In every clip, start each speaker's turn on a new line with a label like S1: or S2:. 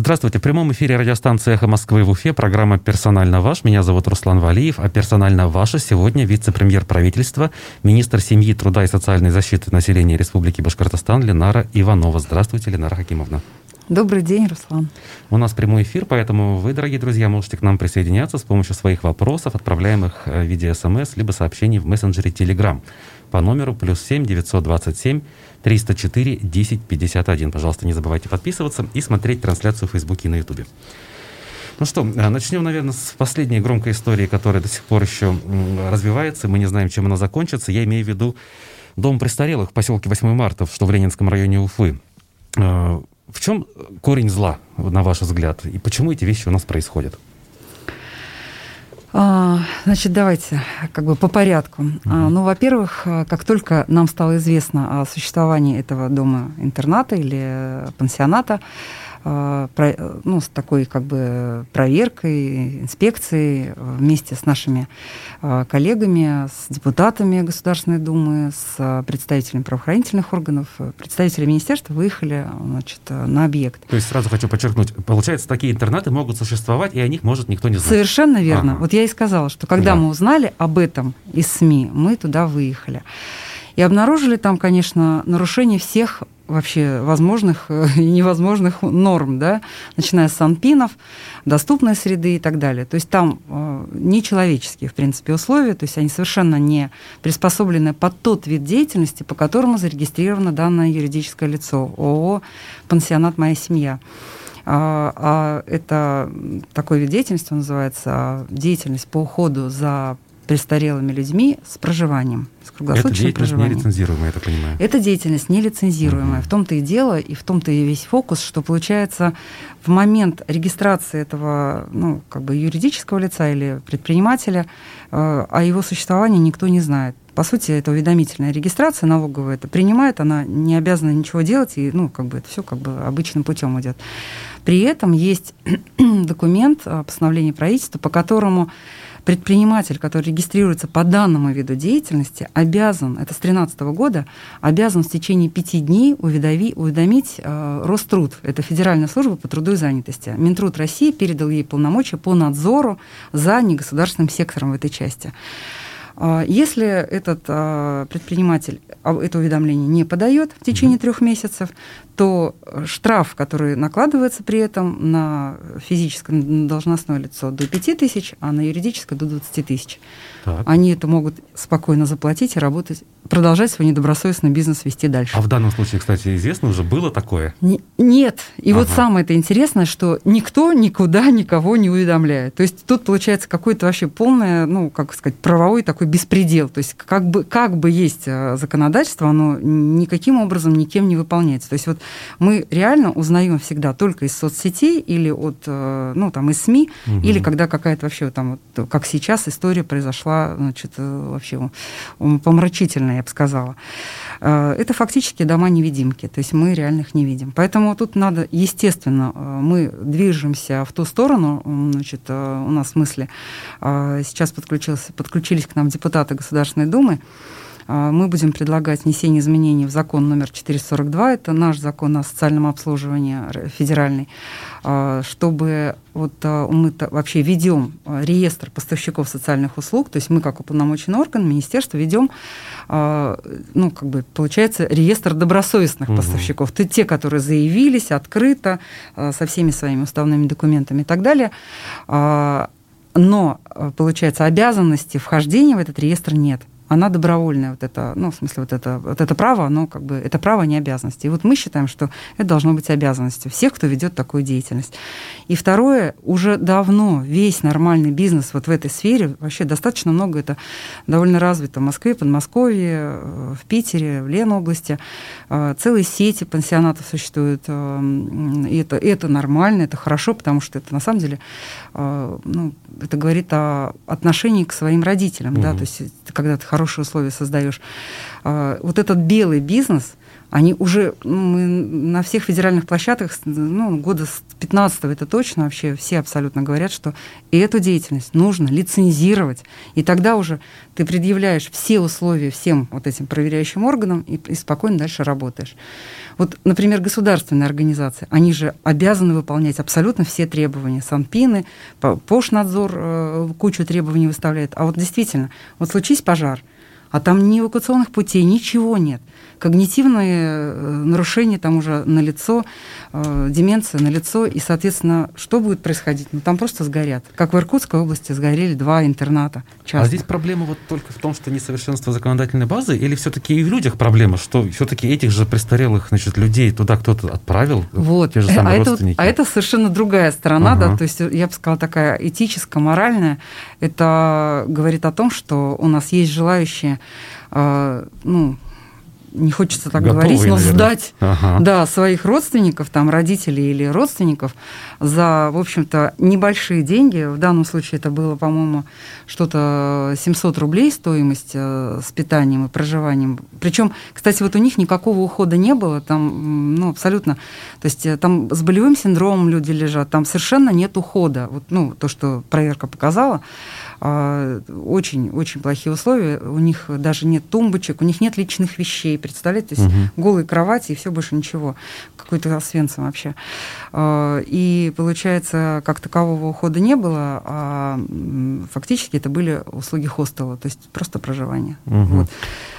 S1: Здравствуйте. В прямом эфире радиостанции «Эхо Москвы» в Уфе. Программа «Персонально ваш». Меня зовут Руслан Валиев. А «Персонально ваша» сегодня вице-премьер правительства, министр семьи, труда и социальной защиты населения Республики Башкортостан Ленара Иванова. Здравствуйте, Ленара Хакимовна.
S2: Добрый день, Руслан.
S1: У нас прямой эфир, поэтому вы, дорогие друзья, можете к нам присоединяться с помощью своих вопросов, отправляемых в виде смс, либо сообщений в мессенджере Telegram по номеру плюс 7 927 304 1051. Пожалуйста, не забывайте подписываться и смотреть трансляцию в Фейсбуке и на Ютубе. Ну что, э, начнем, наверное, с последней громкой истории, которая до сих пор еще развивается. Мы не знаем, чем она закончится. Я имею в виду дом престарелых в поселке 8 марта, что в Ленинском районе Уфы. Э, в чем корень зла, на ваш взгляд, и почему эти вещи у нас происходят?
S2: А, значит, давайте как бы по порядку. Mm-hmm. Ну, во-первых, как только нам стало известно о существовании этого дома-интерната или пансионата, ну, с такой как бы проверкой, инспекцией вместе с нашими э, коллегами, с депутатами Государственной Думы, с представителями правоохранительных органов, представители министерства выехали значит, на объект.
S1: То есть сразу хочу подчеркнуть, получается, такие интернаты могут существовать, и о них может никто не знать.
S2: Совершенно верно. Ага. Вот я и сказала, что когда да. мы узнали об этом из СМИ, мы туда выехали. И обнаружили там, конечно, нарушение всех вообще возможных э, и невозможных норм, да, начиная с санпинов, доступной среды и так далее. То есть там э, нечеловеческие, в принципе, условия, то есть они совершенно не приспособлены под тот вид деятельности, по которому зарегистрировано данное юридическое лицо ООО «Пансионат «Моя семья». А, а это такой вид деятельности называется деятельность по уходу за престарелыми людьми с проживанием, с
S1: круглосуточным Это деятельность проживанием. нелицензируемая, я так понимаю.
S2: Это деятельность нелицензируемая. Угу. В том-то и дело, и в том-то и весь фокус, что получается в момент регистрации этого ну, как бы юридического лица или предпринимателя э, о его существовании никто не знает. По сути, это уведомительная регистрация налоговая, это принимает, она не обязана ничего делать, и ну, как бы это все как бы обычным путем идет. При этом есть документ, постановление правительства, по которому предприниматель, который регистрируется по данному виду деятельности, обязан, это с 2013 года, обязан в течение пяти дней уведоми, уведомить э, Роструд, это Федеральная служба по труду и занятости. Минтруд России передал ей полномочия по надзору за негосударственным сектором в этой части. А, если этот а, предприниматель это уведомление не подает в течение трех месяцев, то штраф, который накладывается при этом на физическое на должностное лицо до 5 тысяч, а на юридическое до 20 тысяч. Так. Они это могут спокойно заплатить и работать, продолжать свой недобросовестный бизнес вести дальше.
S1: А в данном случае, кстати, известно уже, было такое? Не,
S2: нет. И ага. вот самое это интересное, что никто никуда никого не уведомляет. То есть тут получается какой-то вообще полное, ну, как сказать, правовой такой беспредел. То есть как бы, как бы есть э, законодательство, оно никаким образом никем не выполняется. То есть вот мы реально узнаем всегда только из соцсетей или от, э, ну, там, из СМИ, угу. или когда какая-то вообще там, вот, как сейчас история произошла, значит, э, вообще помрачительная, я бы сказала. Э, это фактически дома-невидимки, то есть мы реально их не видим. Поэтому тут надо, естественно, мы движемся в ту сторону, значит, у нас в смысле сейчас подключился, подключились к нам депутаты Государственной Думы, мы будем предлагать внесение изменений в закон номер 442, это наш закон о социальном обслуживании федеральный, а, чтобы вот а, мы вообще ведем реестр поставщиков социальных услуг, то есть мы как уполномоченный орган, министерство ведем, ну, как бы, получается, реестр добросовестных угу. поставщиков. То те, которые заявились открыто, со всеми своими уставными документами и так далее, но, получается, обязанности вхождения в этот реестр нет она добровольная, вот это, ну, в смысле, вот это, вот это право, оно как бы, это право, не обязанность. И вот мы считаем, что это должно быть обязанностью всех, кто ведет такую деятельность. И второе, уже давно весь нормальный бизнес вот в этой сфере, вообще достаточно много, это довольно развито в Москве, Подмосковье, э, в Питере, в Ленобласти, э, целые сети пансионатов существуют, э, и это, это нормально, это хорошо, потому что это на самом деле, ну, это говорит о отношении к своим родителям, угу. да, то есть когда ты хорошие условия создаешь. А, вот этот белый бизнес, Они уже мы на всех федеральных площадках, ну, года с 15 это точно вообще все абсолютно говорят, что и эту деятельность нужно лицензировать. И тогда уже ты предъявляешь все условия всем вот этим проверяющим органам и, и спокойно дальше работаешь. Вот, например, государственные организации, они же обязаны выполнять абсолютно все требования. Санпины, Пошнадзор э, кучу требований выставляет. А вот действительно, вот случись пожар, а там ни эвакуационных путей, ничего нет когнитивные э, нарушения там уже на лицо, э, деменция на лицо, и, соответственно, что будет происходить? Ну, там просто сгорят. Как в Иркутской области сгорели два интерната.
S1: Часто. А здесь проблема вот только в том, что несовершенство законодательной базы, или все-таки и в людях проблема, что все-таки этих же престарелых значит, людей туда кто-то отправил,
S2: вот. те же самые а родственники? Это, а это совершенно другая сторона, ага. да, то есть я бы сказала такая этическая, моральная. Это говорит о том, что у нас есть желающие, э, ну, не хочется так Готовые, говорить, но наверное. сдать ага. да, своих родственников, там, родителей или родственников за, в общем-то, небольшие деньги. В данном случае это было, по-моему, что-то 700 рублей стоимость э, с питанием и проживанием. Причем, кстати, вот у них никакого ухода не было, там, ну, абсолютно, то есть э, там с болевым синдромом люди лежат, там совершенно нет ухода. Вот, ну, то, что проверка показала, очень-очень плохие условия. У них даже нет тумбочек, у них нет личных вещей, представляете? То есть угу. голые кровати и все больше ничего. Какой-то освенцем вообще. А, и получается, как такового ухода не было, а фактически это были услуги хостела, то есть просто проживание.
S1: Угу. Вот.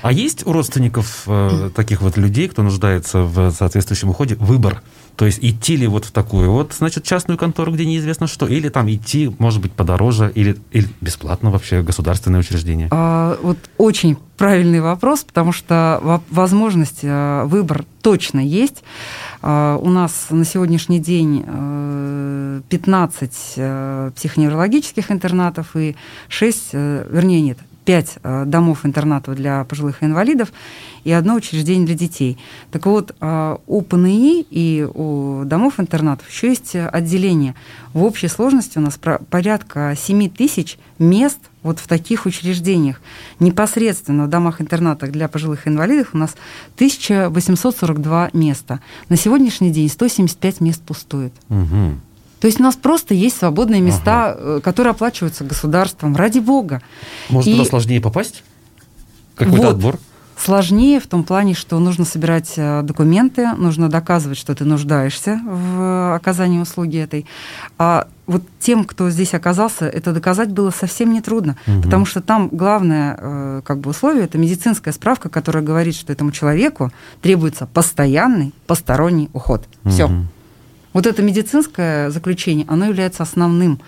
S1: А есть у родственников э, таких вот людей, кто нуждается в соответствующем уходе, выбор? То есть идти ли вот в такую вот, значит, частную контору, где неизвестно что, или там идти, может быть, подороже, или, или бесплатно вообще государственное учреждение?
S2: А, вот очень правильный вопрос, потому что возможность, э, выбор точно есть. А, у нас на сегодняшний день 15 э, э, психоневрологических интернатов и 6, вернее, нет, 5 домов-интернатов для пожилых и инвалидов и одно учреждение для детей. Так вот, а, у ПНИ и у домов-интернатов еще есть отделение. В общей сложности у нас порядка 7 тысяч мест вот в таких учреждениях. Непосредственно в домах-интернатах для пожилых инвалидов у нас 1842 места. На сегодняшний день 175 мест пустует. Угу. То есть у нас просто есть свободные места, ага. Э, которые оплачиваются государством, ради бога.
S1: Может, и... туда сложнее попасть? Какой-то вот. отбор?
S2: Сложнее в том плане, что нужно собирать э, документы, нужно доказывать, что ты нуждаешься в оказании услуги этой. А вот тем, кто здесь оказался, это доказать было совсем нетрудно, угу. потому что там главное э, как бы условие это медицинская справка, которая говорит, что этому человеку требуется постоянный посторонний уход. Все. Вот это медицинское заключение, оно является основным.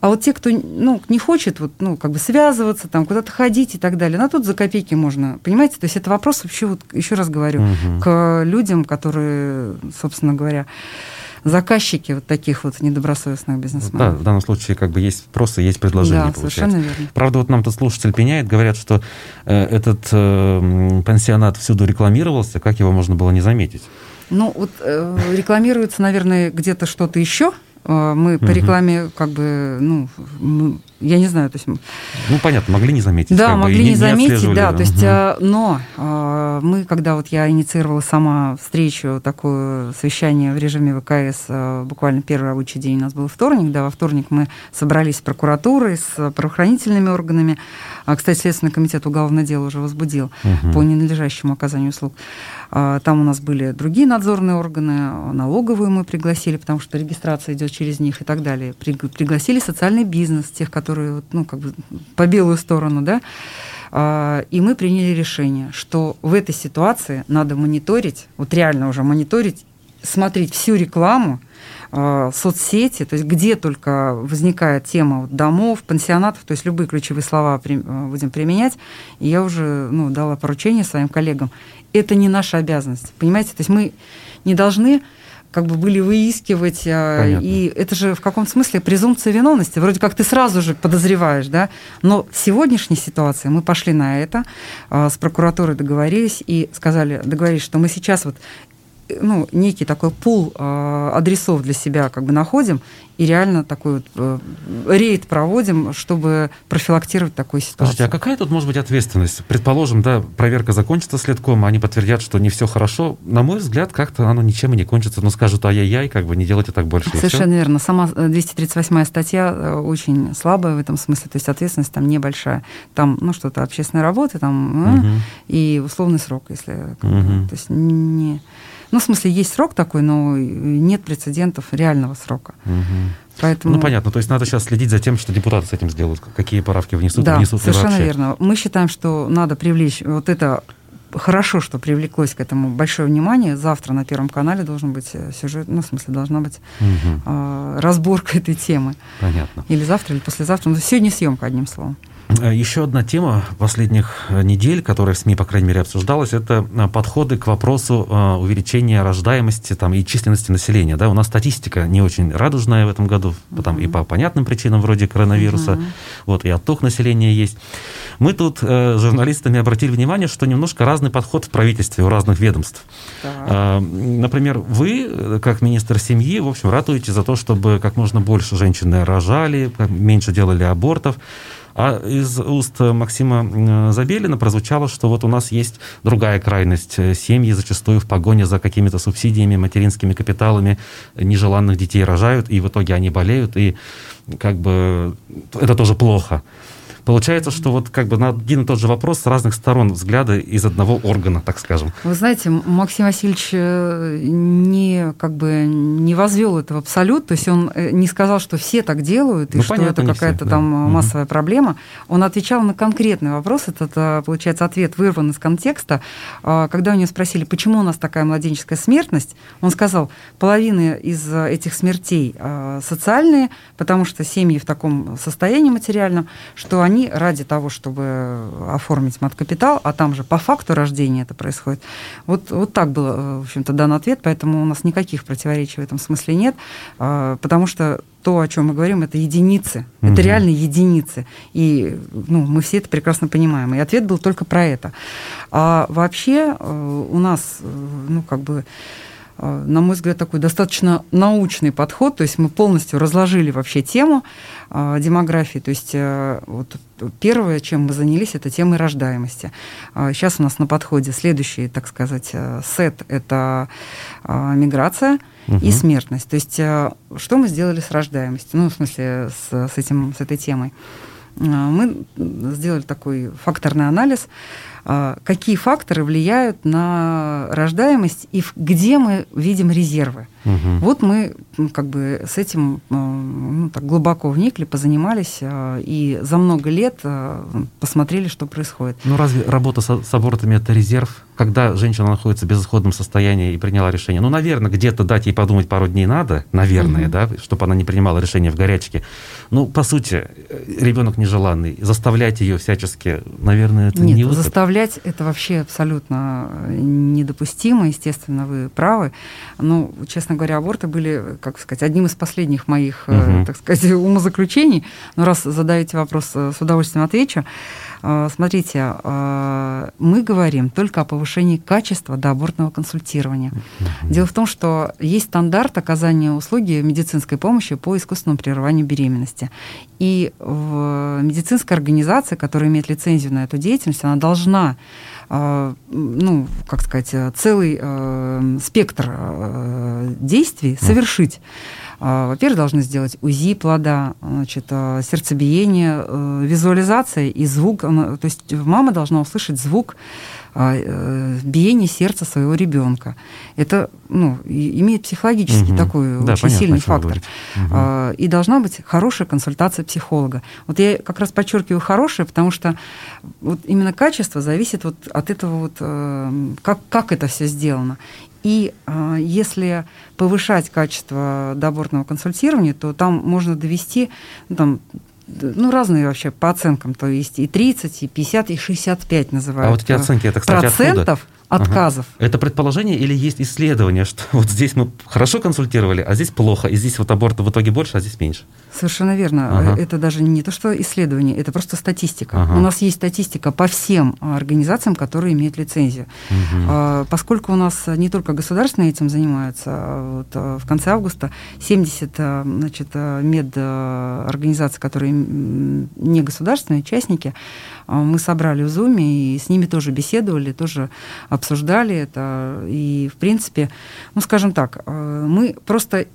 S2: А вот те, кто ну, не хочет вот, ну, как бы связываться, там, куда-то ходить и так далее, на тут за копейки можно, понимаете? То есть это вопрос вообще, вот, еще раз говорю, угу. к людям, которые, собственно говоря, заказчики вот таких вот недобросовестных бизнесменов.
S1: Да, в данном случае как бы есть спрос и есть предложение. Да, получается. совершенно верно. Правда, вот нам тут слушатель пеняет, говорят, что э, этот э, пансионат всюду рекламировался, как его можно было не заметить?
S2: Ну, вот э, рекламируется, наверное, где-то что-то еще, Э, мы по рекламе как бы, ну, я не знаю, то есть...
S1: Ну, понятно, могли не заметить.
S2: Да, могли бы, не, не заметить, да, то есть, угу. но э, мы, когда вот я инициировала сама встречу, такое совещание в режиме ВКС, буквально первый рабочий день у нас был вторник, да, во вторник мы собрались с прокуратурой, с правоохранительными органами, а, кстати, Следственный комитет уголовное дело уже возбудил угу. по ненадлежащему оказанию услуг. А, там у нас были другие надзорные органы, налоговую мы пригласили, потому что регистрация идет через них и так далее. Пригласили социальный бизнес, тех, которые ну, как бы по белую сторону, да. А, и мы приняли решение, что в этой ситуации надо мониторить, вот реально уже мониторить, смотреть всю рекламу, Э, соцсети, то есть где только возникает тема домов, пансионатов, то есть любые ключевые слова э, будем применять. И я уже ну, дала поручение своим коллегам. Это не наша обязанность, понимаете? То есть мы не должны как бы были выискивать, э, Понятно. и это же в каком смысле презумпция виновности. Вроде как ты сразу же подозреваешь, да. Но в сегодняшней ситуации мы пошли на это, с прокуратурой договорились и сказали, договорились, что мы сейчас вот ну, некий такой пул э, адресов для себя как бы находим и реально такой вот э, рейд проводим, чтобы профилактировать такую ситуацию.
S1: Слушайте, а какая тут может быть ответственность? Предположим, да, проверка закончится следком, а они подтвердят, что не все хорошо. На мой взгляд, как-то оно ничем и не кончится. Но скажут, ай-яй-яй, как бы не делайте так больше.
S2: Совершенно верно. Сама 238 статья очень слабая в этом смысле, то есть ответственность там небольшая. Там, ну, что-то общественной работы, там, угу. и условный срок, если... Угу. То есть не... Ну, в смысле, есть срок такой, но нет прецедентов реального срока. Угу.
S1: Поэтому... Ну, понятно. То есть надо сейчас следить за тем, что депутаты с этим сделают, какие правки внесут,
S2: да,
S1: внесут
S2: совершенно
S1: вообще.
S2: верно. Мы считаем, что надо привлечь вот это хорошо, что привлеклось к этому большое внимание. Завтра на Первом канале должен быть э, сюжет, ну, в смысле, должна быть угу. э, разборка этой темы.
S1: Понятно.
S2: Или завтра, или послезавтра. Но сегодня съемка, одним словом.
S1: Э, еще одна тема последних э, недель, которая в СМИ, по крайней мере, обсуждалась, это э, подходы к вопросу увеличения рождаемости там, и численности населения. Да? У нас статистика не очень радужная в этом году, там, и по понятным причинам, вроде коронавируса, uh-huh. вот, и отток населения есть. Мы тут э, журналистами обратили внимание, что немножко разный подход в правительстве у разных ведомств. Э, например, вы, как министр семьи, в общем, ратуете за то, чтобы как можно больше женщин рожали, меньше делали абортов. А из уст Максима Забелина прозвучало, что вот у нас есть другая крайность. Семьи зачастую в погоне за какими-то субсидиями, материнскими капиталами нежеланных детей рожают, и в итоге они болеют, и как бы это тоже плохо. Получается, что вот как бы на один и тот же вопрос с разных сторон взгляды из одного органа, так скажем.
S2: Вы знаете, Максим Васильевич э, не, как бы, не возвел это в абсолют, то есть он э, не сказал, что все так делают, и ну, что понятно, это какая-то там да. массовая угу. проблема. Он отвечал на конкретный вопрос, это, э, получается, ответ вырван из контекста. А, когда у него спросили, почему у нас такая младенческая смертность, он сказал, половина из этих смертей социальные, потому что семьи в таком состоянии материальном, что они они ради того, чтобы оформить мат-капитал, а там же по факту рождения это происходит, вот, вот так был, э, в общем-то, дан ответ, поэтому у нас никаких противоречий в этом смысле нет, а, потому что то, о чем мы говорим, это единицы. Угу. Это реально единицы. И ну, мы все это прекрасно понимаем. И ответ был только про это. А вообще э, у нас, э, ну, как бы на мой взгляд, такой достаточно научный подход, то есть мы полностью разложили вообще тему э, демографии, то есть э, вот первое, чем мы занялись, это темой рождаемости. Сейчас у нас на подходе следующий, так сказать, сет – это миграция угу. и смертность. То есть что мы сделали с рождаемостью, ну, в смысле, с, с, этим, с этой темой? Мы сделали такой факторный анализ, а, какие факторы влияют на рождаемость и где мы видим резервы. Угу. Вот мы как бы с этим а, ну, так глубоко вникли, позанимались а, и за много лет посмотрели, что происходит.
S1: Ну разве работа с, с абортами это резерв? Когда женщина находится в безысходном состоянии и приняла решение, ну, наверное, где-то дать ей подумать пару дней надо, наверное, угу. да, чтобы она не принимала решение в горячке. Ну, по сути, ребенок нежеланный, заставлять ее всячески, наверное, это
S2: Нет,
S1: не выход.
S2: заставлять это вообще абсолютно недопустимо, естественно, вы правы. Ну, честно говоря, аборты были, как сказать, одним из последних моих, угу. так сказать, умозаключений. Но раз задаете вопрос, э, с удовольствием отвечу. Э, смотрите, мы говорим только о повышении качества доабортного консультирования. Угу. Дело в том, что есть стандарт оказания услуги медицинской помощи по искусственному прерыванию беременности. И в медицинской организации, которая имеет лицензию на эту деятельность, она должна ну, как сказать, целый э, спектр э, действий совершить. А, во-первых, должны сделать УЗИ плода, значит, э, сердцебиение, визуализация и звук. То есть мама должна услышать звук а, э, биение сердца своего ребенка. Это ну, имеет психологический угу. такой да, очень понятно, сильный фактор. Угу. И должна быть хорошая консультация психолога. Вот я как раз подчеркиваю хорошая, потому что вот именно качество зависит вот от этого вот, э, как, как это все сделано. И э, если повышать качество доборного консультирования, то там можно довести ну, там, ну, разные вообще по оценкам, то есть и 30, и 50, и 65 называют.
S1: А вот эти оценки, это, кстати,
S2: процентов
S1: откуда?
S2: Отказов.
S1: Ага. Это предположение или есть исследование, что вот здесь мы хорошо консультировали, а здесь плохо, и здесь вот абортов в итоге больше, а здесь меньше?
S2: Совершенно верно. Ага. Это даже не то, что исследование, это просто статистика. Ага. У нас есть статистика по всем организациям, которые имеют лицензию. Угу. Поскольку у нас не только государственные этим занимаются, а вот а, в конце августа 70 а, значит, медорганизаций, которые не государственные, участники, мы собрали в Зуме и с ними тоже беседовали, тоже обсуждали это. И, в принципе, ну, скажем так, мы просто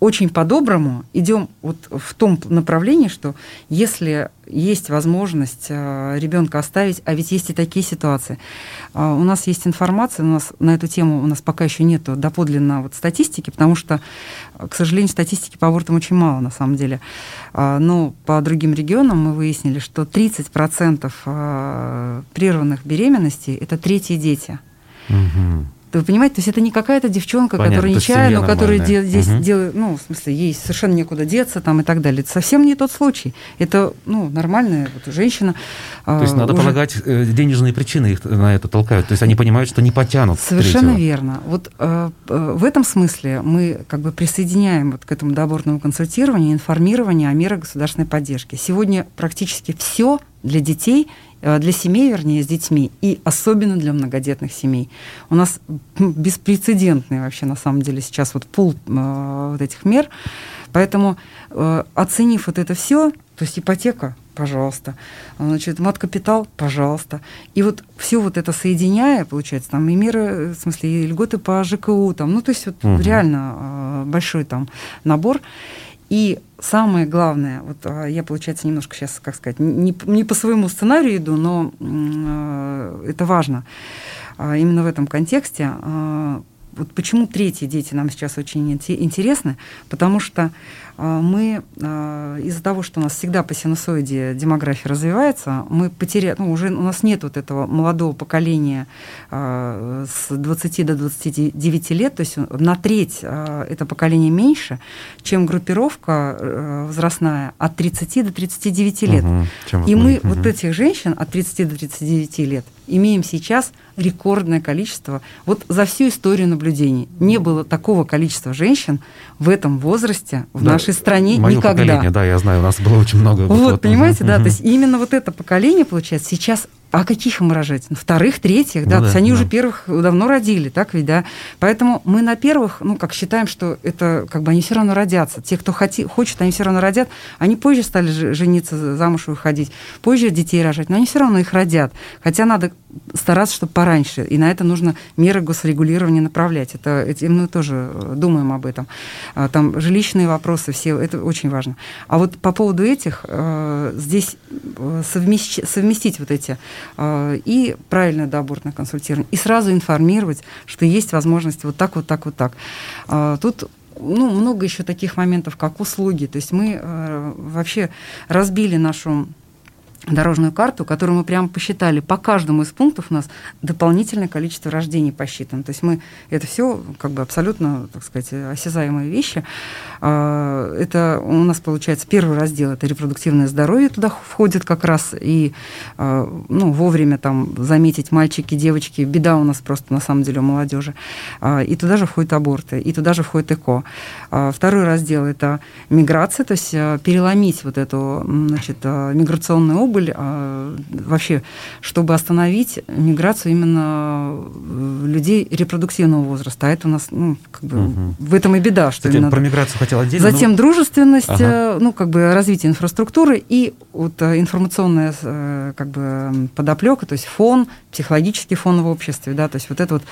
S2: очень по-доброму идем вот в том направлении, что если есть возможность э, ребенка оставить, а ведь есть и такие ситуации. А, у нас есть информация, у нас на эту тему у нас пока еще нет доподлинно вот статистики, потому что, к сожалению, статистики по абортам очень мало на самом деле. Но по другим регионам мы выяснили, что 30% э, прерванных беременностей – это третьи дети. Угу. Вы понимаете, то есть это не какая-то девчонка, Понятно, которая нечаянно, которая де- здесь угу. делает, ну, в смысле, ей совершенно некуда деться там и так далее. Это совсем не тот случай. Это, ну, нормальная вот женщина.
S1: То есть надо уже... полагать, э, денежные причины их на это толкают. То есть они понимают, что не потянут.
S2: Совершенно третьего. верно. Вот э, э, в этом смысле мы как бы присоединяем вот к этому доборному консультированию, информированию о мерах государственной поддержки. Сегодня практически все для детей для семей, вернее, с детьми, и особенно для многодетных семей. У нас беспрецедентный вообще, на самом деле, сейчас вот пул э, вот этих мер. Поэтому, э, оценив вот это все, то есть ипотека, пожалуйста, значит, мат-капитал, пожалуйста. И вот все вот это соединяя, получается, там и меры, в смысле, и льготы по ЖКУ, там, ну, то есть вот угу. реально большой там набор. И самое главное, вот а, я, получается, немножко сейчас, как сказать, не, не по своему сценарию иду, но э, это важно. А, именно в этом контексте. Э, вот почему третьи дети нам сейчас очень интересны? Потому что мы а, из-за того, что у нас всегда по синусоиде демография развивается, мы потеряли, ну, уже у нас нет вот этого молодого поколения а, с 20 до 29 лет, то есть на треть это поколение меньше, чем группировка э, возрастная от 30 до 39 лет. Угу, И мы угу. вот этих женщин от 30 до 39 лет имеем сейчас рекордное количество. Вот за всю историю наблюдений не было такого количества женщин в этом возрасте в да, нашей стране
S1: мое
S2: никогда.
S1: Поколение, да, я знаю, у нас было очень много.
S2: Вот, вот понимаете, да, то есть именно вот это поколение, получается, сейчас а каких им рожать? Вторых, третьих, да, ну, то есть они да. уже первых давно родили, так ведь, да. Поэтому мы на первых, ну, как считаем, что это, как бы, они все равно родятся. Те, кто хоти, хочет, они все равно родят. Они позже стали жениться, замуж выходить, позже детей рожать, но они все равно их родят. Хотя надо стараться, чтобы пораньше. И на это нужно меры госрегулирования направлять. Это, это мы тоже э, думаем об этом. А, там жилищные вопросы, все, это очень важно. А вот по поводу этих, э, здесь э, совместить, совместить вот эти и правильное доабортное консультирование, и сразу информировать, что есть возможность вот так, вот так, вот так. Тут ну, много еще таких моментов, как услуги. То есть мы вообще разбили нашу дорожную карту, которую мы прямо посчитали. По каждому из пунктов у нас дополнительное количество рождений посчитано. То есть мы это все как бы абсолютно, так сказать, осязаемые вещи. А, это у нас получается первый раздел это репродуктивное здоровье туда входит как раз и а, ну, вовремя там заметить мальчики, девочки. Беда у нас просто на самом деле у молодежи. А, и туда же входят аборты, и туда же входит ЭКО. Второй раздел это миграция, то есть переломить вот эту значит, миграционную область убыль, а вообще, чтобы остановить миграцию именно э, людей репродуктивного возраста. А это у нас, ну, как бы, угу. в этом и беда. Что
S1: Кстати, именно... про миграцию хотел отдельно.
S2: Затем но... дружественность, ага. Э, ну, как бы развитие инфраструктуры и вот э, информационная как бы подоплека, то есть фон, психологический фон в обществе, да, то есть вот это вот...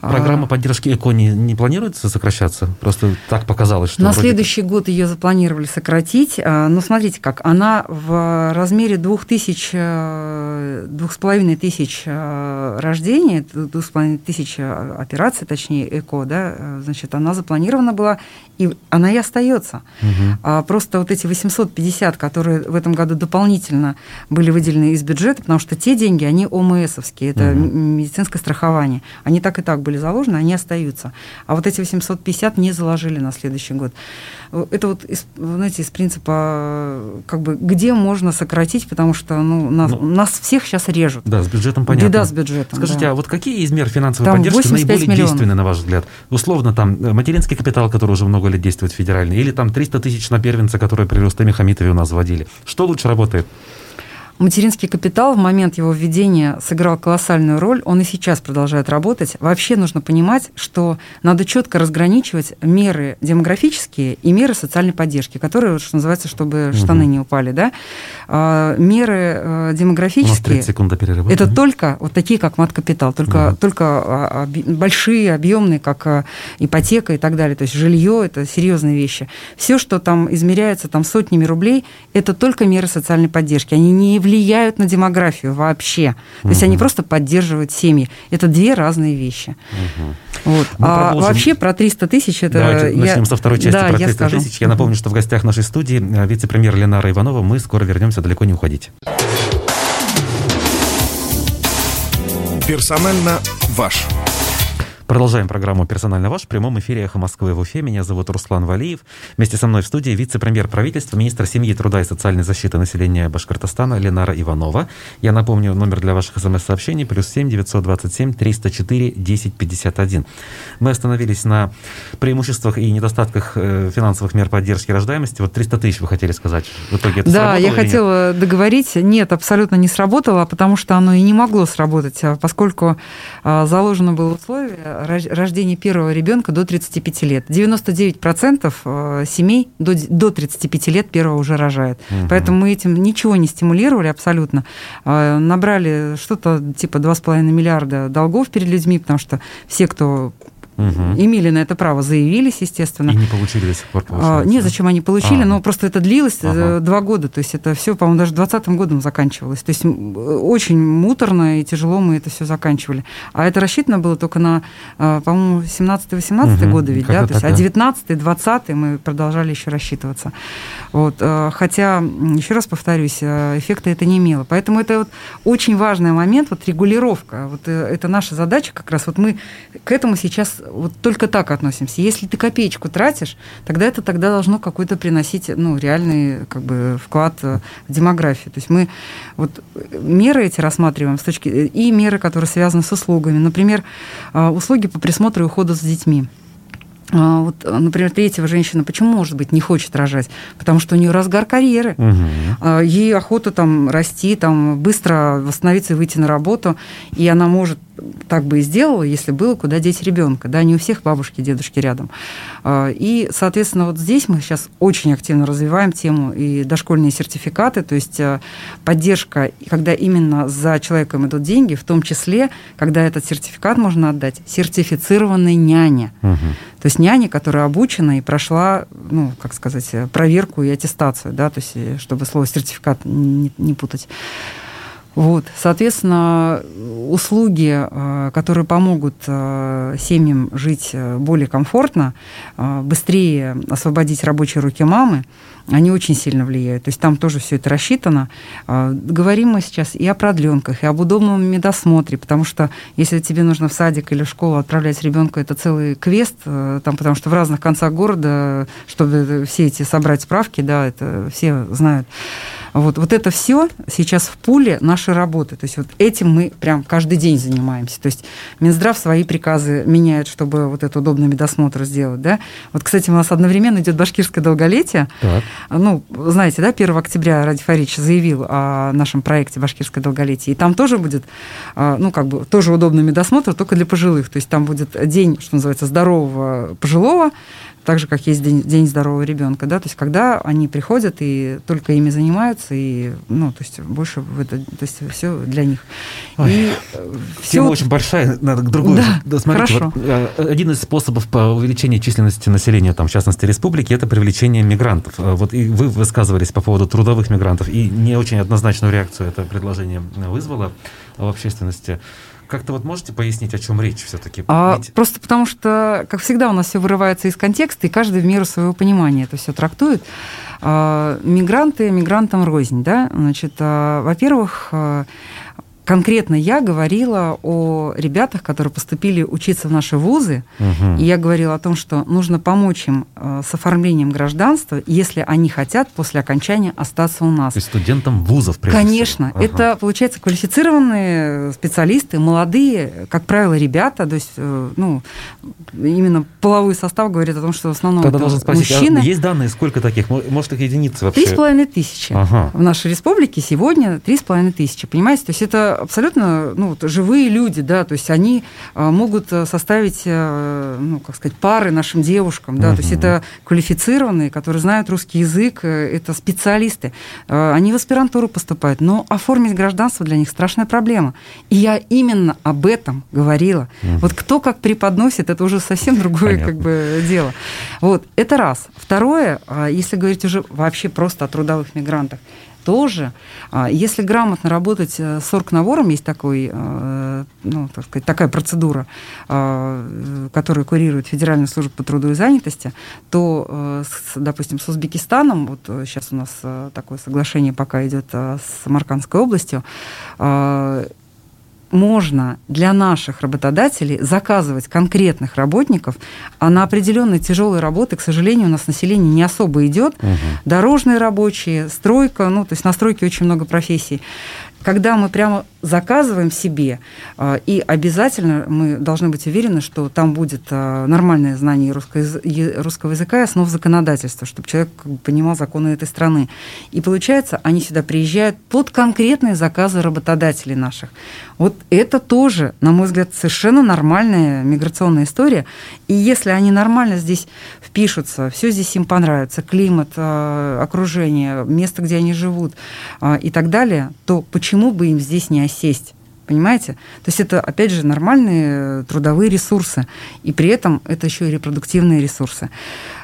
S1: А, Программа поддержки ЭКО не, не планируется сокращаться? Просто так показалось, что...
S2: На следующий год ее запланировали сократить, а, но смотрите как, она в размере двух двух тысяч, э, двух с половиной тысяч э, рождений, двух с половиной тысяч э, операций, точнее, ЭКО, да, значит, она запланирована была, и она и остается. Угу. А просто вот эти 850, которые в этом году дополнительно были выделены из бюджета, потому что те деньги, они ОМСовские, это угу. медицинское страхование, они так и так были заложены, они остаются. А вот эти 850 не заложили на следующий год. Это вот, из, знаете, из принципа, как бы, где можно сократить, потому потому что ну, нас, ну, нас всех сейчас режут.
S1: Да, с бюджетом понятно.
S2: Беда с бюджетом.
S1: Скажите,
S2: да.
S1: а вот какие из мер финансовой там поддержки наиболее миллионов. действенны, на ваш взгляд? Условно, там, э, материнский капитал, который уже много лет действует федеральный, или там 300 тысяч на первенца, которые при Рустаме Хамитове у нас вводили. Что лучше работает?
S2: Материнский капитал в момент его введения сыграл колоссальную роль, он и сейчас продолжает работать. Вообще нужно понимать, что надо четко разграничивать меры демографические и меры социальной поддержки, которые, что называется, чтобы угу. штаны не упали. Да? А, меры э, демографические это угу. только вот такие, как мат-капитал, только, угу. только а, большие, объемные, как а, ипотека и так далее. То есть жилье это серьезные вещи. Все, что там измеряется там, сотнями рублей, это только меры социальной поддержки. Они не влияют на демографию вообще. То есть они просто поддерживают семьи. Это две разные вещи. Вот. А вообще про 300 тысяч это...
S1: Давайте я... начнем со второй части да, про 300 тысяч. Я напомню, что в гостях нашей студии э, вице-премьер Ленара Иванова. Мы скоро вернемся, далеко не уходите.
S3: Персонально ваш.
S1: Продолжаем программу «Персонально ваш» в прямом эфире «Эхо Москвы» в Уфе. Меня зовут Руслан Валиев. Вместе со мной в студии вице-премьер правительства, министр семьи, труда и социальной защиты населения Башкортостана Ленара Иванова. Я напомню номер для ваших смс-сообщений плюс семь девятьсот двадцать семь триста четыре десять пятьдесят один. Мы остановились на преимуществах и недостатках э, финансовых мер поддержки рождаемости. Вот 300 тысяч вы хотели сказать. В итоге это
S2: Да, я хотела нет? договорить. Нет, абсолютно не сработало, потому что оно и не могло сработать, а поскольку а, заложено было условие рождения первого ребенка до 35 лет. 99% э, семей до, до 35 лет первого уже рожает. Угу. Поэтому мы этим ничего не стимулировали абсолютно. Э, набрали что-то типа 2,5 миллиарда долгов перед людьми, потому что все, кто угу. имели на это право, заявились, естественно. И
S1: не получили до сих пор,
S2: а, Нет, зачем они получили, а. но просто это длилось э, ага. два года, то есть это все, по-моему, даже 2020 годом заканчивалось. То есть очень муторно и тяжело мы это все заканчивали. А это рассчитано было только на, э, по-моему, 17-18 угу. годы ведь, да? То есть, а 19-20 мы продолжали еще рассчитываться. Вот. Э, хотя, еще раз повторюсь, эффекта это не имело. Поэтому это вот очень важный момент, вот регулировка. Вот это наша задача как раз. Вот мы к этому сейчас вот только так относимся. Если ты копеечку тратишь, тогда это тогда должно какой-то приносить ну, реальный как бы, вклад в демографию. То есть мы вот меры эти рассматриваем с точки и меры, которые связаны с услугами. Например, услуги по присмотру и уходу за детьми. А, вот, например, третьего женщина почему, может быть, не хочет рожать? Потому что у нее разгар карьеры. Угу. Ей охота там расти, там быстро восстановиться и выйти на работу. И она может так бы и сделала, если было куда деть ребенка. Да, не у всех бабушки и дедушки рядом. А, и, соответственно, вот здесь мы сейчас очень активно развиваем тему и дошкольные сертификаты, то есть а, поддержка, когда именно за человеком идут деньги, в том числе, когда этот сертификат можно отдать сертифицированной няне. Угу. То есть няне, которая обучена и прошла, ну, как сказать, проверку и аттестацию, да, то есть э, чтобы слово сертификат не, не путать. Вот, соответственно, услуги, э, которые помогут э, семьям жить э, более комфортно, быстрее освободить рабочие руки мамы, они очень сильно влияют. То есть там тоже все это рассчитано. Говорим мы сейчас и о продленках, и об удобном медосмотре, потому что если тебе нужно в садик или в школу отправлять ребенка, это целый квест, там, потому что в разных концах города, чтобы все эти собрать справки, да, это все знают. Вот, вот это все сейчас в пуле нашей работы. То есть вот этим мы прям каждый день занимаемся. То есть Минздрав свои приказы меняет, чтобы вот этот удобный медосмотр сделать. Да? Вот, кстати, у нас одновременно идет башкирское долголетие. Так. Ну, знаете, да, 1 октября Ради Фарич заявил о нашем проекте «Башкирское долголетие». И там тоже будет, а, ну, как бы, тоже удобный медосмотр, только для пожилых. То есть там будет день, что называется, здорового пожилого, так же, как есть день, день здорового ребенка, да, то есть когда они приходят и только ими занимаются, и, ну, то есть больше в это, то есть все для них.
S1: Ой, и э, все очень большая, надо к другой. Да, да, смотрите, хорошо. Вот, э, один из способов по увеличению численности населения, там, в частности, республики, это привлечение мигрантов. Э, вот и вы высказывались по поводу трудовых мигрантов, и не очень однозначную реакцию это предложение вызвало в общественности. Как-то вот можете пояснить, о чем речь все-таки?
S2: А, Ведь... Просто потому что, как всегда, у нас все вырывается из контекста, и каждый в меру своего понимания это все трактует. А, мигранты мигрантам рознь, да? Значит, а, во-первых, а, конкретно я говорила о ребятах, которые поступили учиться в наши вузы, угу. и я говорила о том, что нужно помочь им э, с оформлением гражданства, если они хотят после окончания остаться у нас.
S1: То есть студентам вузов, прежде
S2: Конечно.
S1: Всего. Ага.
S2: Это, получается, квалифицированные специалисты, молодые, как правило, ребята, то есть, э, ну, именно половой состав говорит о том, что в основном
S1: Тогда
S2: это
S1: должен спросить, а
S2: мужчины.
S1: А есть данные, сколько таких? Может, их единицы вообще?
S2: Три с половиной тысячи. Ага. В нашей республике сегодня три с половиной тысячи, понимаете? То есть это абсолютно ну, живые люди, да, то есть они а, могут э, составить, э, ну, как сказать, пары нашим девушкам, да, то есть это квалифицированные, которые знают русский язык, э, это специалисты. Они в аспирантуру поступают, но оформить гражданство для них страшная проблема. И я именно об этом говорила. Вот кто как преподносит, это уже совсем другое как бы дело. Вот, это раз. Второе, а, если говорить уже вообще просто о трудовых мигрантах, тоже. А, если грамотно работать э, с оргнабором, есть такой, э, ну, так сказать, такая процедура, а, которую курирует Федеральная служба по труду и занятости, то, э, допустим, с Узбекистаном, вот сейчас у нас такое соглашение пока идет с Самаркандской областью, можно для наших работодателей заказывать конкретных работников, а на определенные тяжелые работы, к сожалению, у нас население не особо идет. Угу. Дорожные рабочие, стройка, ну, то есть на стройке очень много профессий когда мы прямо заказываем себе, а, и обязательно мы должны быть уверены, что там будет а, нормальное знание русского языка и основ законодательства, чтобы человек понимал законы этой страны. И получается, они сюда приезжают под конкретные заказы работодателей наших. Вот это тоже, на мой взгляд, совершенно нормальная миграционная история. И если они нормально здесь впишутся, все здесь им понравится, климат, а, окружение, место, где они живут и так далее, то почему бы им здесь не осесть? Понимаете? То есть это, опять же, нормальные трудовые ресурсы. И при этом это еще и репродуктивные ресурсы.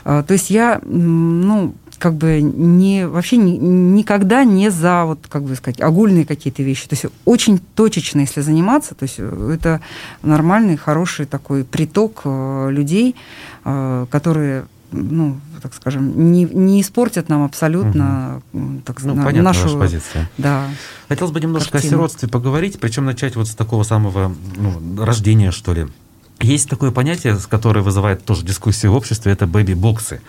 S2: То есть я, ну, как бы не, вообще ни, никогда не за, вот, как бы сказать, огульные какие-то вещи. То есть очень точечно, если заниматься, то есть это нормальный, хороший такой приток э, людей, э, которые ну, так скажем, не, не испортят нам абсолютно
S1: угу. так, ну, на, понятна нашу ваша позиция.
S2: Да,
S1: Хотелось бы немножко картину. о сиротстве поговорить, причем начать вот с такого самого ну, рождения, что ли. Есть такое понятие, которое вызывает тоже дискуссии в обществе, это бэби-боксы.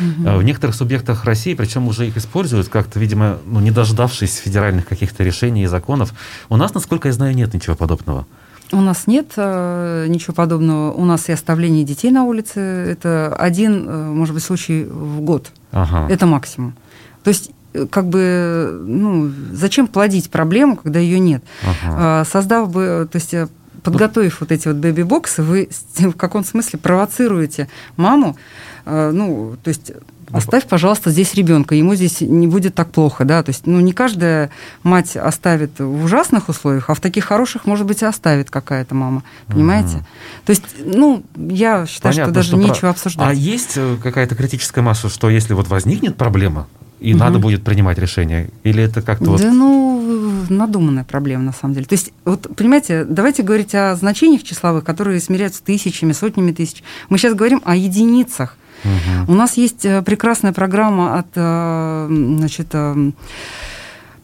S1: Угу. В некоторых субъектах России, причем уже их используют как-то, видимо, ну, не дождавшись федеральных каких-то решений и законов. У нас, насколько я знаю, нет ничего подобного.
S2: У нас нет э, ничего подобного. У нас и оставление детей на улице – это один, э, может быть, случай в год. Ага. Это максимум. То есть э, как бы, ну, зачем плодить проблему, когда ее нет? Ага. Создав бы, то есть подготовив вот эти вот бэби-боксы, вы в каком смысле провоцируете маму, ну, то есть Оставь, пожалуйста, здесь ребенка, ему здесь не будет так плохо, да, то есть, ну, не каждая мать оставит в ужасных условиях, а в таких хороших, может быть, и оставит какая-то мама, понимаете? Угу. То есть, ну, я считаю, Понятно, что даже что нечего про... обсуждать.
S1: А есть э, какая-то критическая масса, что если вот возникнет проблема, и угу. надо будет принимать решение? Или это как-то вот...
S2: Да, ну, надуманная проблема, на самом деле. То есть, вот, понимаете, давайте говорить о значениях числовых, которые измеряются тысячами, сотнями тысяч. Мы сейчас говорим о единицах. Угу. У нас есть э, прекрасная программа от э, значит, э,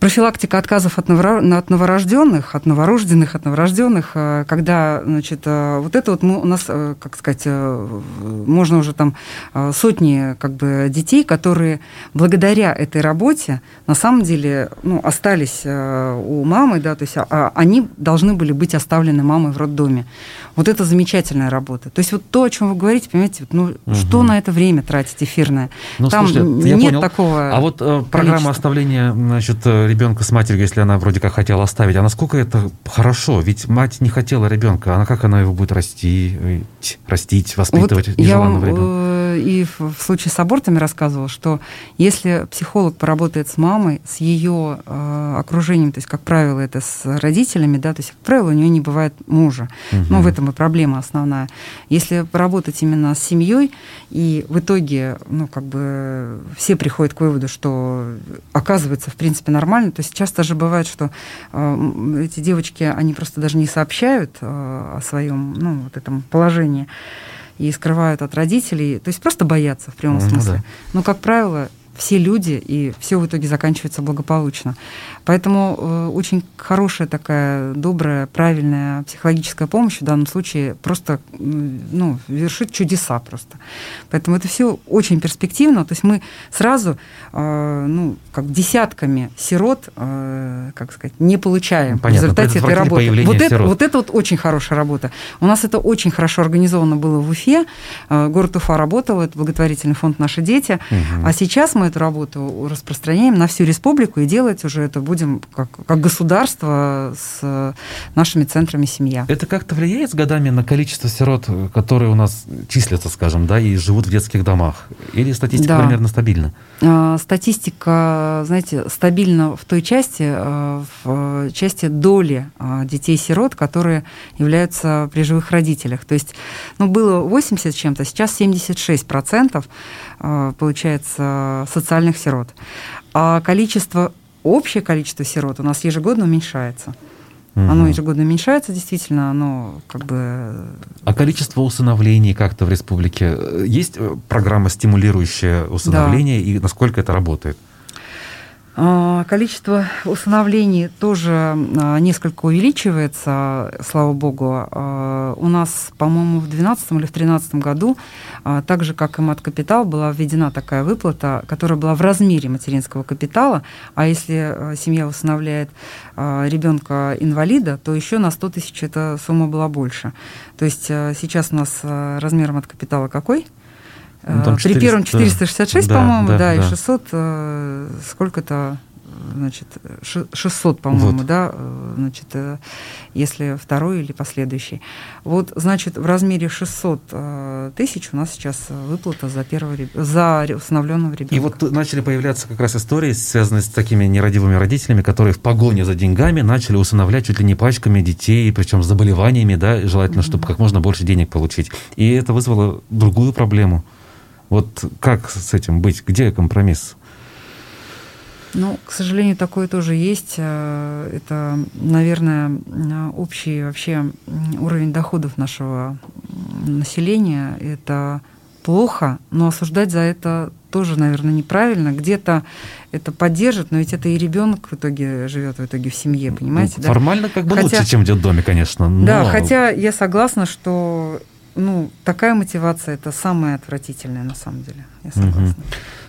S2: профилактика отказов от, новорожденных, от новорожденных, от новорожденных, когда, значит, вот это вот мы, у нас, как сказать, можно уже там сотни как бы детей, которые благодаря этой работе на самом деле ну, остались у мамы, да, то есть а, они должны были быть оставлены мамой в роддоме. Вот это замечательная работа. То есть вот то, о чем вы говорите, понимаете, ну угу. что на это время тратить эфирное?
S1: Ну, Там слушайте, нет понял. такого. А вот э, программа оставления значит, ребенка с матерью, если она вроде как хотела оставить, а насколько это хорошо? Ведь мать не хотела ребенка, она как она его будет расти, растить, воспитывать вот
S2: нежеланного я вам, ребенка? И в случае с абортами рассказывала, что если психолог поработает с мамой, с ее э, окружением, то есть, как правило, это с родителями, да, то есть, как правило, у нее не бывает мужа. Угу. Ну, в этом и проблема основная. Если поработать именно с семьей, и в итоге, ну, как бы все приходят к выводу, что оказывается, в принципе, нормально, то есть часто же бывает, что э, эти девочки, они просто даже не сообщают э, о своем, ну, вот этом положении и скрывают от родителей, то есть просто боятся в прямом ну, смысле. Да. Но, как правило, все люди, и все в итоге заканчивается благополучно. Поэтому э, очень хорошая такая добрая, правильная психологическая помощь в данном случае просто ну, вершит чудеса просто. Поэтому это все очень перспективно. То есть мы сразу э, ну, как десятками сирот, э, как сказать, не получаем Понятно, в результате этой работы. Вот это, вот это вот очень хорошая работа. У нас это очень хорошо организовано было в Уфе. Город Уфа работал, это благотворительный фонд «Наши дети». Угу. А сейчас мы эту работу распространяем на всю республику и делать уже это будем как, как государство с нашими центрами семья.
S1: Это как-то влияет с годами на количество сирот, которые у нас числятся, скажем, да, и живут в детских домах? Или статистика да. примерно стабильна?
S2: А, статистика, знаете, стабильна в той части, э, в части доли детей-сирот, которые являются при живых родителях. То есть, ну, было 80 чем-то, сейчас 76 процентов э, получается социальных сирот. А количество общее количество сирот у нас ежегодно уменьшается. Угу. Оно ежегодно уменьшается, действительно, оно как бы...
S1: А количество усыновлений как-то в республике? Есть э, программа, стимулирующая усыновление, да. и насколько это работает?
S2: А, количество усыновлений тоже а, несколько увеличивается, слава богу. А, у нас, по-моему, в 2012 или в 2013 году, так же, как и мат-капитал, была введена такая выплата, которая была в размере материнского капитала. А если семья усыновляет ребенка инвалида, то еще на 100 тысяч эта сумма была больше. То есть сейчас у нас размер мат-капитала какой? Ну, там 400, При первом 466, да, по-моему, да, да, и 600, э, сколько-то, значит, 600, по-моему, вот. да, э, значит, э, если второй или последующий. Вот, значит, в размере 600 тысяч у нас сейчас выплата за первого за усыновленного ребенка.
S1: И вот начали появляться как раз истории, связанные с такими нерадивыми родителями, которые в погоне за деньгами начали усыновлять чуть ли не пачками детей, причем с заболеваниями, да, желательно, mm-hmm. чтобы как можно больше денег получить. И это вызвало другую проблему – вот как с этим быть? Где компромисс?
S2: Ну, к сожалению, такое тоже есть. Э, это, наверное, общий вообще уровень доходов нашего населения. Это плохо, но осуждать за это тоже, наверное, неправильно. Где-то это поддержит, но ведь это и ребенок в итоге живет в итоге в семье, понимаете? Ну,
S1: формально как бы хотя, лучше, чем в детдоме, конечно.
S2: Но... Да, хотя я согласна, что ну, такая мотивация это самая отвратительная на самом деле. Я согласна.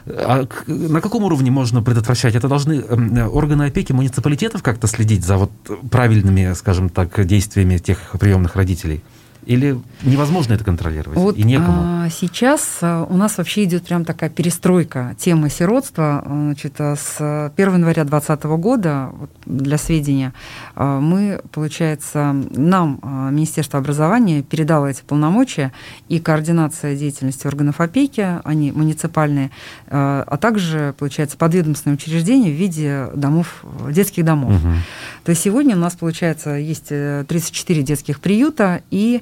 S1: А на каком уровне можно предотвращать? Это должны эм, органы опеки муниципалитетов как-то следить за вот правильными, скажем так, действиями тех приемных родителей? Или невозможно это контролировать?
S2: Вот,
S1: и некому?
S2: А, сейчас а, у нас вообще идет прям такая перестройка темы сиротства. Значит, а, с 1 января 2020 года, вот, для сведения, мы, получается, нам Министерство образования передало эти полномочия и координация деятельности органов опеки, они муниципальные, а также, получается, подведомственные учреждения в виде домов, детских домов. Угу. То есть сегодня у нас, получается, есть 34 э, детских приюта и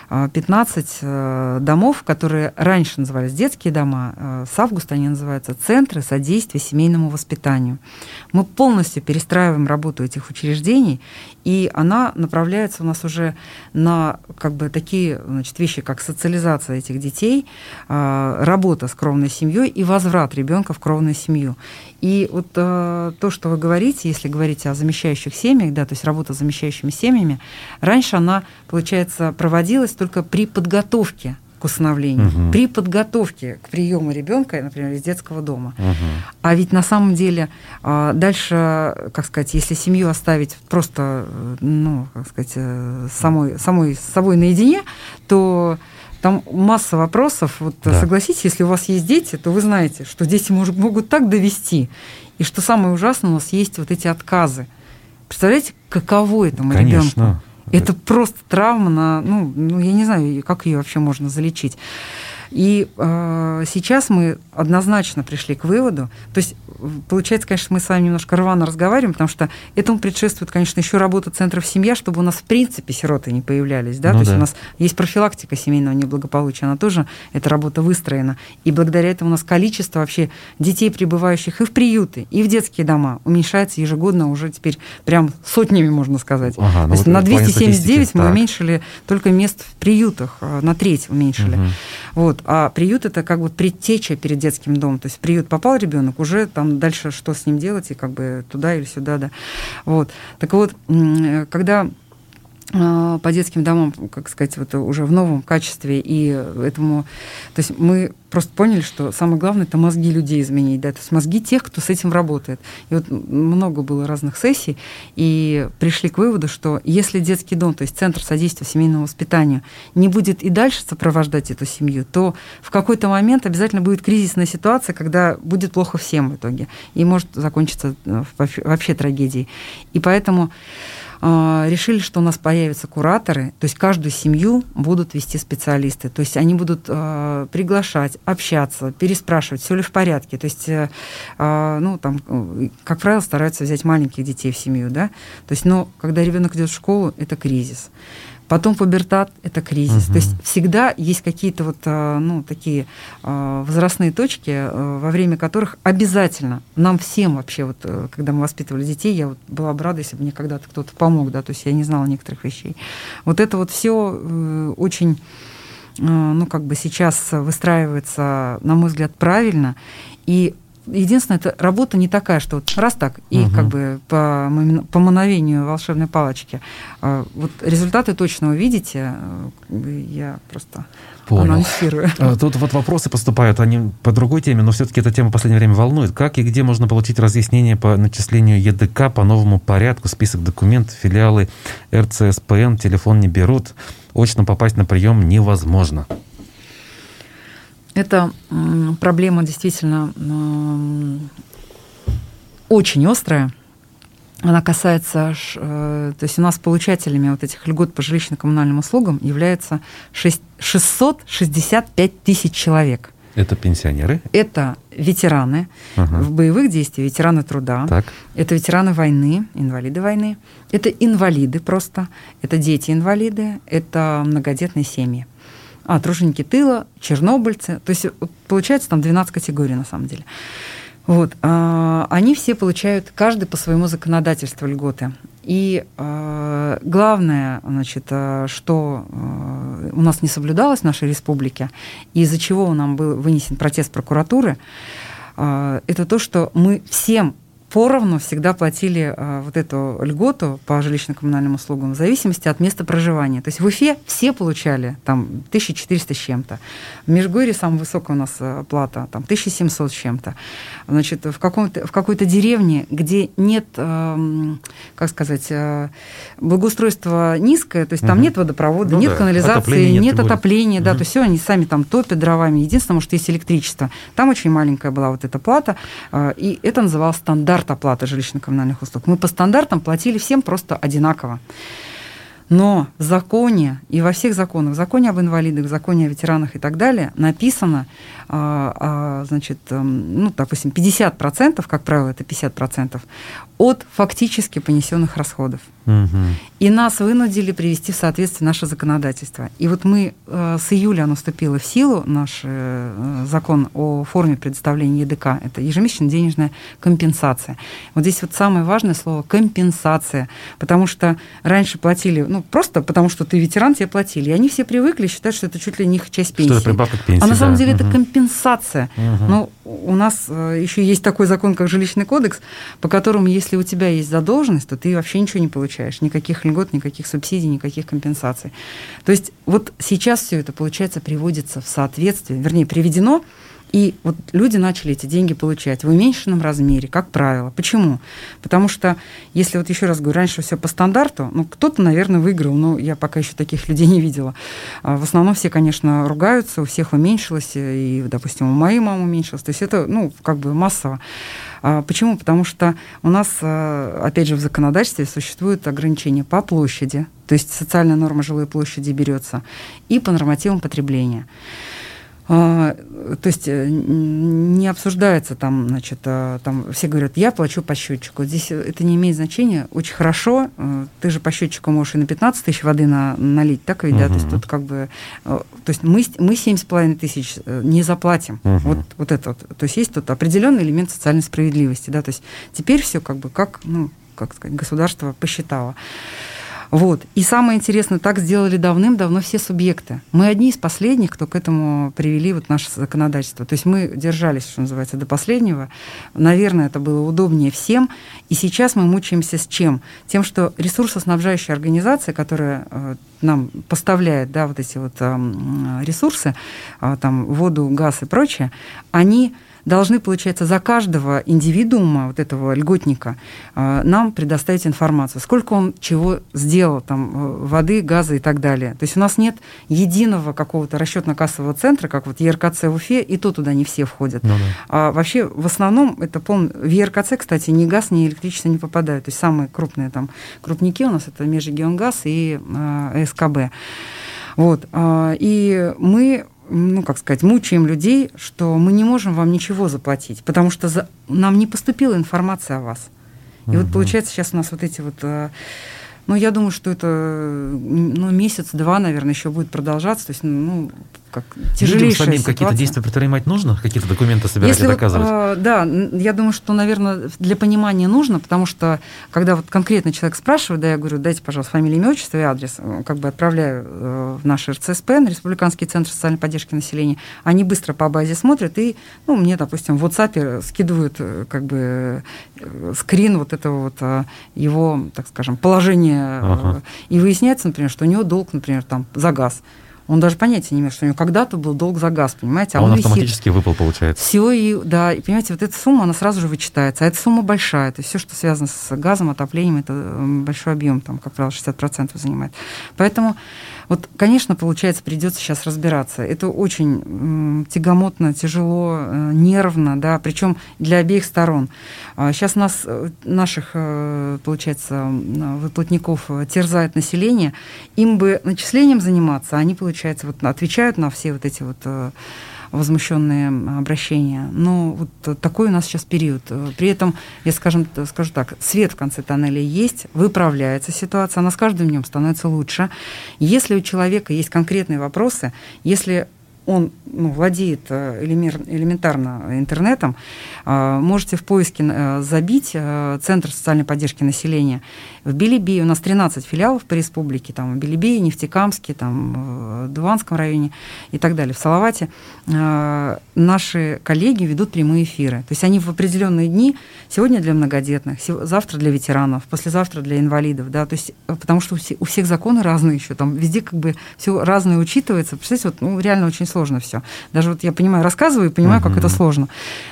S2: 15 э, домов, которые раньше назывались детские дома, э, с августа они называются Центры содействия семейному воспитанию. Мы полностью перестраиваем работу этих учреждений, и она направляется у нас уже на как бы такие значит, вещи, как социализация этих детей, э, работа с кровной семьей и возврат ребенка в кровную семью. И вот э, то, что вы говорите, если говорить о замещающих семьях, да, то есть работа с замещающими семьями, раньше она, получается, проводилась только при подготовке к усыновлению, угу. при подготовке к приему ребенка, например, из детского дома. Угу. А ведь на самом деле э, дальше, как сказать, если семью оставить просто, ну, как сказать, э, самой, самой с собой наедине, то там масса вопросов. Вот да. согласитесь, если у вас есть дети, то вы знаете, что дети мож, могут так довести. И что самое ужасное, у нас есть вот эти отказы. Представляете, каково этому Конечно. ребенку? Это просто травма на, ну, ну, я не знаю, как ее вообще можно залечить. И э, сейчас мы однозначно пришли к выводу, то есть получается, конечно, мы с вами немножко рвано разговариваем, потому что этому предшествует, конечно, еще работа центров семья, чтобы у нас в принципе сироты не появлялись, да, ну, то да. есть у нас есть профилактика семейного неблагополучия, она тоже, эта работа выстроена, и благодаря этому у нас количество вообще детей, прибывающих и в приюты, и в детские дома уменьшается ежегодно уже теперь прям сотнями, можно сказать. Ага, ну то есть вот на 279 мы так. уменьшили только мест в приютах, э, на треть уменьшили. Угу. Вот. Вот, а приют это как бы предтеча перед детским домом. То есть в приют попал ребенок, уже там дальше что с ним делать, и как бы туда или сюда, да. Вот. Так вот, когда а, по детским домам, как сказать, вот уже в новом качестве, и этому, то есть мы просто поняли, что самое главное это мозги людей изменить, да, то есть мозги тех, кто с этим работает. И вот много было разных сессий, и пришли к выводу, что если детский дом, то есть центр содействия семейному воспитанию, не будет и дальше сопровождать эту семью, то в какой-то момент обязательно будет кризисная ситуация, когда будет плохо всем в итоге, и может закончиться э, вообще трагедией. И поэтому а, решили, что у нас появятся кураторы, то есть каждую семью будут вести специалисты, то есть они будут э, приглашать, общаться, переспрашивать, все ли в порядке, то есть, э, ну, там, как правило, стараются взять маленьких детей в семью, да, то есть, но когда ребенок идет в школу, это кризис. Потом пубертат – это кризис. Угу. То есть всегда есть какие-то вот, а, ну, такие а, возрастные точки, а, во время которых обязательно нам всем вообще, вот, э, когда мы воспитывали детей, я вот была бы рада, если бы мне когда-то кто-то помог, да, то есть я не знала некоторых вещей. Вот это вот все э, очень ну, как бы сейчас выстраивается, на мой взгляд, правильно. И единственное, это работа не такая, что вот раз так, и угу. как бы по, по мановению волшебной палочки. А, вот результаты точно увидите. Э, я просто Понял. анонсирую.
S1: А, тут вот вопросы поступают, они по другой теме, но все-таки эта тема в последнее время волнует. Как и где можно получить разъяснение по начислению ЕДК по новому порядку, список документов, филиалы РЦСПН, телефон не берут, очно попасть на прием невозможно.
S2: Это проблема действительно очень острая. Она касается, э, то есть у нас получателями вот этих льгот по жилищно-коммунальным услугам является 665 тысяч человек.
S1: Это пенсионеры?
S2: Это ветераны ага. в боевых действиях, ветераны труда. Так. Это ветераны войны, инвалиды войны. Это инвалиды просто. Это дети-инвалиды. Это многодетные семьи а, труженики тыла, чернобыльцы. То есть получается там 12 категорий на самом деле. Вот, а, они все получают, каждый по своему законодательству льготы. И э, главное, значит, э, что э, у нас не соблюдалось в нашей республике, из-за чего нам был вынесен протест прокуратуры, э, это то, что мы всем поровну всегда платили а, вот эту льготу по жилищно-коммунальным услугам в зависимости от места проживания. То есть в Уфе все получали там 1400 с чем-то. В Межгорье самая высокая у нас а, плата, там 1700 с чем-то. Значит, в, каком-то, в какой-то деревне, где нет, э, как сказать, э, благоустройства низкое, то есть там угу. нет водопровода, ну, нет да. канализации, отопления нет, нет отопления, угу. да, то есть все, они сами там топят дровами. Единственное, может, есть электричество. Там очень маленькая была вот эта плата, э, и это называлось стандарт стандарт оплаты жилищно-коммунальных услуг. Мы по стандартам платили всем просто одинаково. Но в законе и во всех законах, в законе об инвалидах, в законе о ветеранах и так далее, написано, а, а, значит, эм, ну, допустим, 50%, как правило, это 50%, от фактически понесенных расходов. Угу. И нас вынудили привести в соответствие наше законодательство. И вот мы э, с июля оно вступило в силу, наш э, закон о форме предоставления ЕДК. Это ежемесячная денежная компенсация. Вот здесь вот самое важное слово компенсация, потому что раньше платили, ну просто потому что ты ветеран, тебе платили. И они все привыкли считать, что это чуть ли не их часть пенсии. Что это прибавка к пенсии. А на самом да. деле угу. это компенсация. Угу. Но у нас э, еще есть такой закон, как жилищный кодекс, по которому, если у тебя есть задолженность, то ты вообще ничего не получаешь, никаких льгот, никаких субсидий, никаких компенсаций. То есть вот сейчас все это, получается, приводится в соответствие, вернее, приведено и вот люди начали эти деньги получать в уменьшенном размере, как правило. Почему? Потому что, если вот еще раз говорю, раньше все по стандарту, ну, кто-то, наверное, выиграл, но я пока еще таких людей не видела. А в основном все, конечно, ругаются, у всех уменьшилось, и, допустим, у моей мамы уменьшилось. То есть это, ну, как бы массово. А почему? Потому что у нас, а, опять же, в законодательстве существуют ограничения по площади, то есть социальная норма жилой площади берется, и по нормативам потребления. А, то есть э, не обсуждается там, значит, а, там все говорят, я плачу по счетчику. Здесь это не имеет значения. Очень хорошо. Э, ты же по счетчику можешь и на 15 тысяч воды на, налить, так ведь, угу. да? То есть тут как бы... Э, то есть мы, мы 7,5 тысяч не заплатим. Угу. Вот, вот это вот. То есть есть тут определенный элемент социальной справедливости, да? То есть теперь все как бы как, ну, как сказать, государство посчитало. Вот. И самое интересное, так сделали давным-давно все субъекты. Мы одни из последних, кто к этому привели вот наше законодательство. То есть мы держались, что называется, до последнего. Наверное, это было удобнее всем. И сейчас мы мучаемся с чем? Тем, что ресурсоснабжающая организация, которая э, нам поставляет да, вот эти вот э, ресурсы, э, там, воду, газ и прочее, они должны, получается, за каждого индивидуума, вот этого льготника, э, нам предоставить информацию, сколько он чего сделал, там, э, воды, газа и так далее. То есть у нас нет единого какого-то расчетно-кассового центра, как вот ЕРКЦ в Уфе, и то туда не все входят. Ну, да. А вообще, в основном, это пол... в ЕРКЦ, кстати, ни газ, ни электричество не попадают. То есть самые крупные там крупники у нас это Межрегионгаз и э, СКБ. Вот. А, и мы ну, как сказать, мучаем людей, что мы не можем вам ничего заплатить, потому что за... нам не поступила информация о вас. И угу. вот получается сейчас у нас вот эти вот э, ну, я думаю, что это ну, месяц-два, наверное, еще будет продолжаться. То есть, ну, как тяжелейшая Людям
S1: самим какие-то действия предпринимать нужно? Какие-то документы собирать Если и доказывать? Вот,
S2: э, да, я думаю, что, наверное, для понимания нужно, потому что, когда вот конкретно человек спрашивает, да, я говорю, дайте, пожалуйста, фамилию, имя, отчество и адрес, как бы отправляю э, в наш РЦСП, на Республиканский центр социальной поддержки населения, они быстро по базе смотрят и, ну, мне, допустим, в WhatsApp скидывают, э, как бы, э, скрин вот этого вот э, его, так скажем, положения, ага. и выясняется, например, что у него долг, например, там, за газ. Он даже понятия не имеет, что у него когда-то был долг за газ, понимаете?
S1: А, а он, он автоматически висит. выпал, получается.
S2: Все, и, да, и, понимаете, вот эта сумма, она сразу же вычитается. А эта сумма большая. То есть все, что связано с газом, отоплением, это большой объем, там, как правило, 60% занимает. Поэтому вот, конечно, получается, придется сейчас разбираться. Это очень тягомотно, тяжело, э, нервно, да, причем для обеих сторон. Сейчас а нас, э, наших, э, получается, выплатников терзает население. Им бы начислением заниматься, они, получается, вот отвечают на все вот эти вот возмущенные обращения. Но вот такой у нас сейчас период. При этом, я скажем, скажу так, свет в конце тоннеля есть, выправляется ситуация, она с каждым днем становится лучше. Если у человека есть конкретные вопросы, если он ну, владеет э, элементарно интернетом, э, можете в поиске э, забить Центр социальной поддержки населения. В Белебее у нас 13 филиалов по республике, там в Белебее, Нефтекамске, там в Дуванском районе и так далее, в Салавате. Наши коллеги ведут прямые эфиры. То есть они в определенные дни, сегодня для многодетных, завтра для ветеранов, послезавтра для инвалидов, да, то есть потому что у всех законы разные еще, там везде как бы все разное учитывается. Представляете, вот, ну, реально очень сложно все. Даже вот я понимаю, рассказываю и понимаю, uh-huh. как это сложно.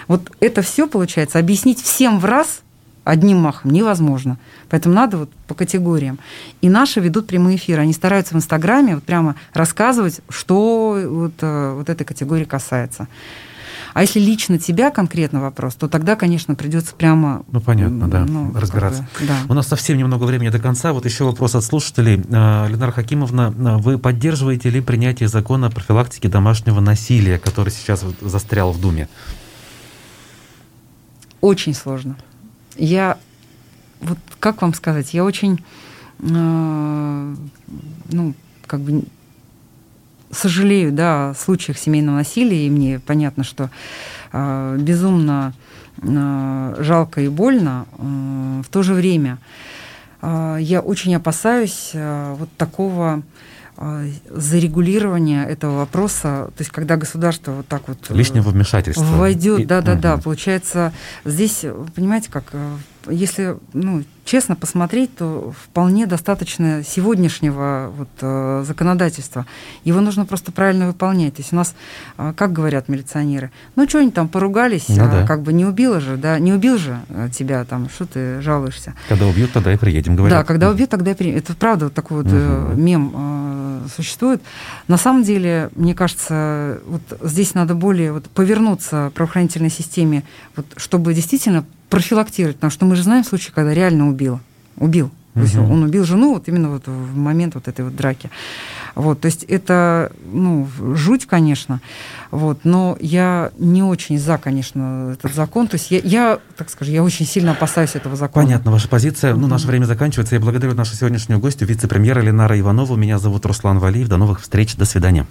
S2: Вот это все, получается, объяснить всем в раз одним махом невозможно. Поэтому надо вот по категориям. И наши ведут прямые эфиры. Они стараются в Инстаграме вот прямо рассказывать, что вот, э, вот этой категории касается. А если лично тебя конкретно вопрос, то тогда, конечно, придется прямо...
S1: Ну, понятно, да, ну, разбираться. Бы, да. У нас совсем немного времени до конца. Вот еще вопрос от слушателей. А, Ленара Хакимовна, а, вы поддерживаете ли принятие закона о профилактике домашнего насилия, который сейчас застрял в Думе?
S2: Очень сложно. Я, вот как вам сказать, я очень, э, ну, как бы сожалею, да, о случаях семейного насилия, и мне понятно, что э, безумно э, жалко и больно. Э, в то же время э, я очень опасаюсь э, вот такого зарегулирования этого вопроса, то есть когда государство вот так вот
S1: лишнего вмешательства
S2: войдет, да, да, да, получается здесь, понимаете, как если ну, честно посмотреть, то вполне достаточно сегодняшнего вот, э, законодательства. Его нужно просто правильно выполнять. То есть у нас, э, как говорят милиционеры, ну что они там поругались, ну, а, да. как бы не убило же, да, не убил же э, тебя там, что ты жалуешься.
S1: Когда убьют, тогда и приедем, говорят.
S2: Да, когда убьют, тогда и приедем. Это правда вот такой вот угу. мем э, существует. На самом деле, мне кажется, вот здесь надо более вот повернуться правоохранительной системе, вот, чтобы действительно профилактировать, потому что мы же знаем случаи, когда реально убил. Убил. То есть он убил жену вот именно вот в момент вот этой вот драки. Вот, то есть это, ну, жуть, конечно, вот, но я не очень за, конечно, этот закон. То есть я, я так скажу, я очень сильно опасаюсь этого закона.
S1: Понятно, ваша позиция. Ну, наше время заканчивается. Я благодарю нашу сегодняшнюю гостью, вице-премьера Ленара Иванову. Меня зовут Руслан Валиев. До новых встреч. До свидания.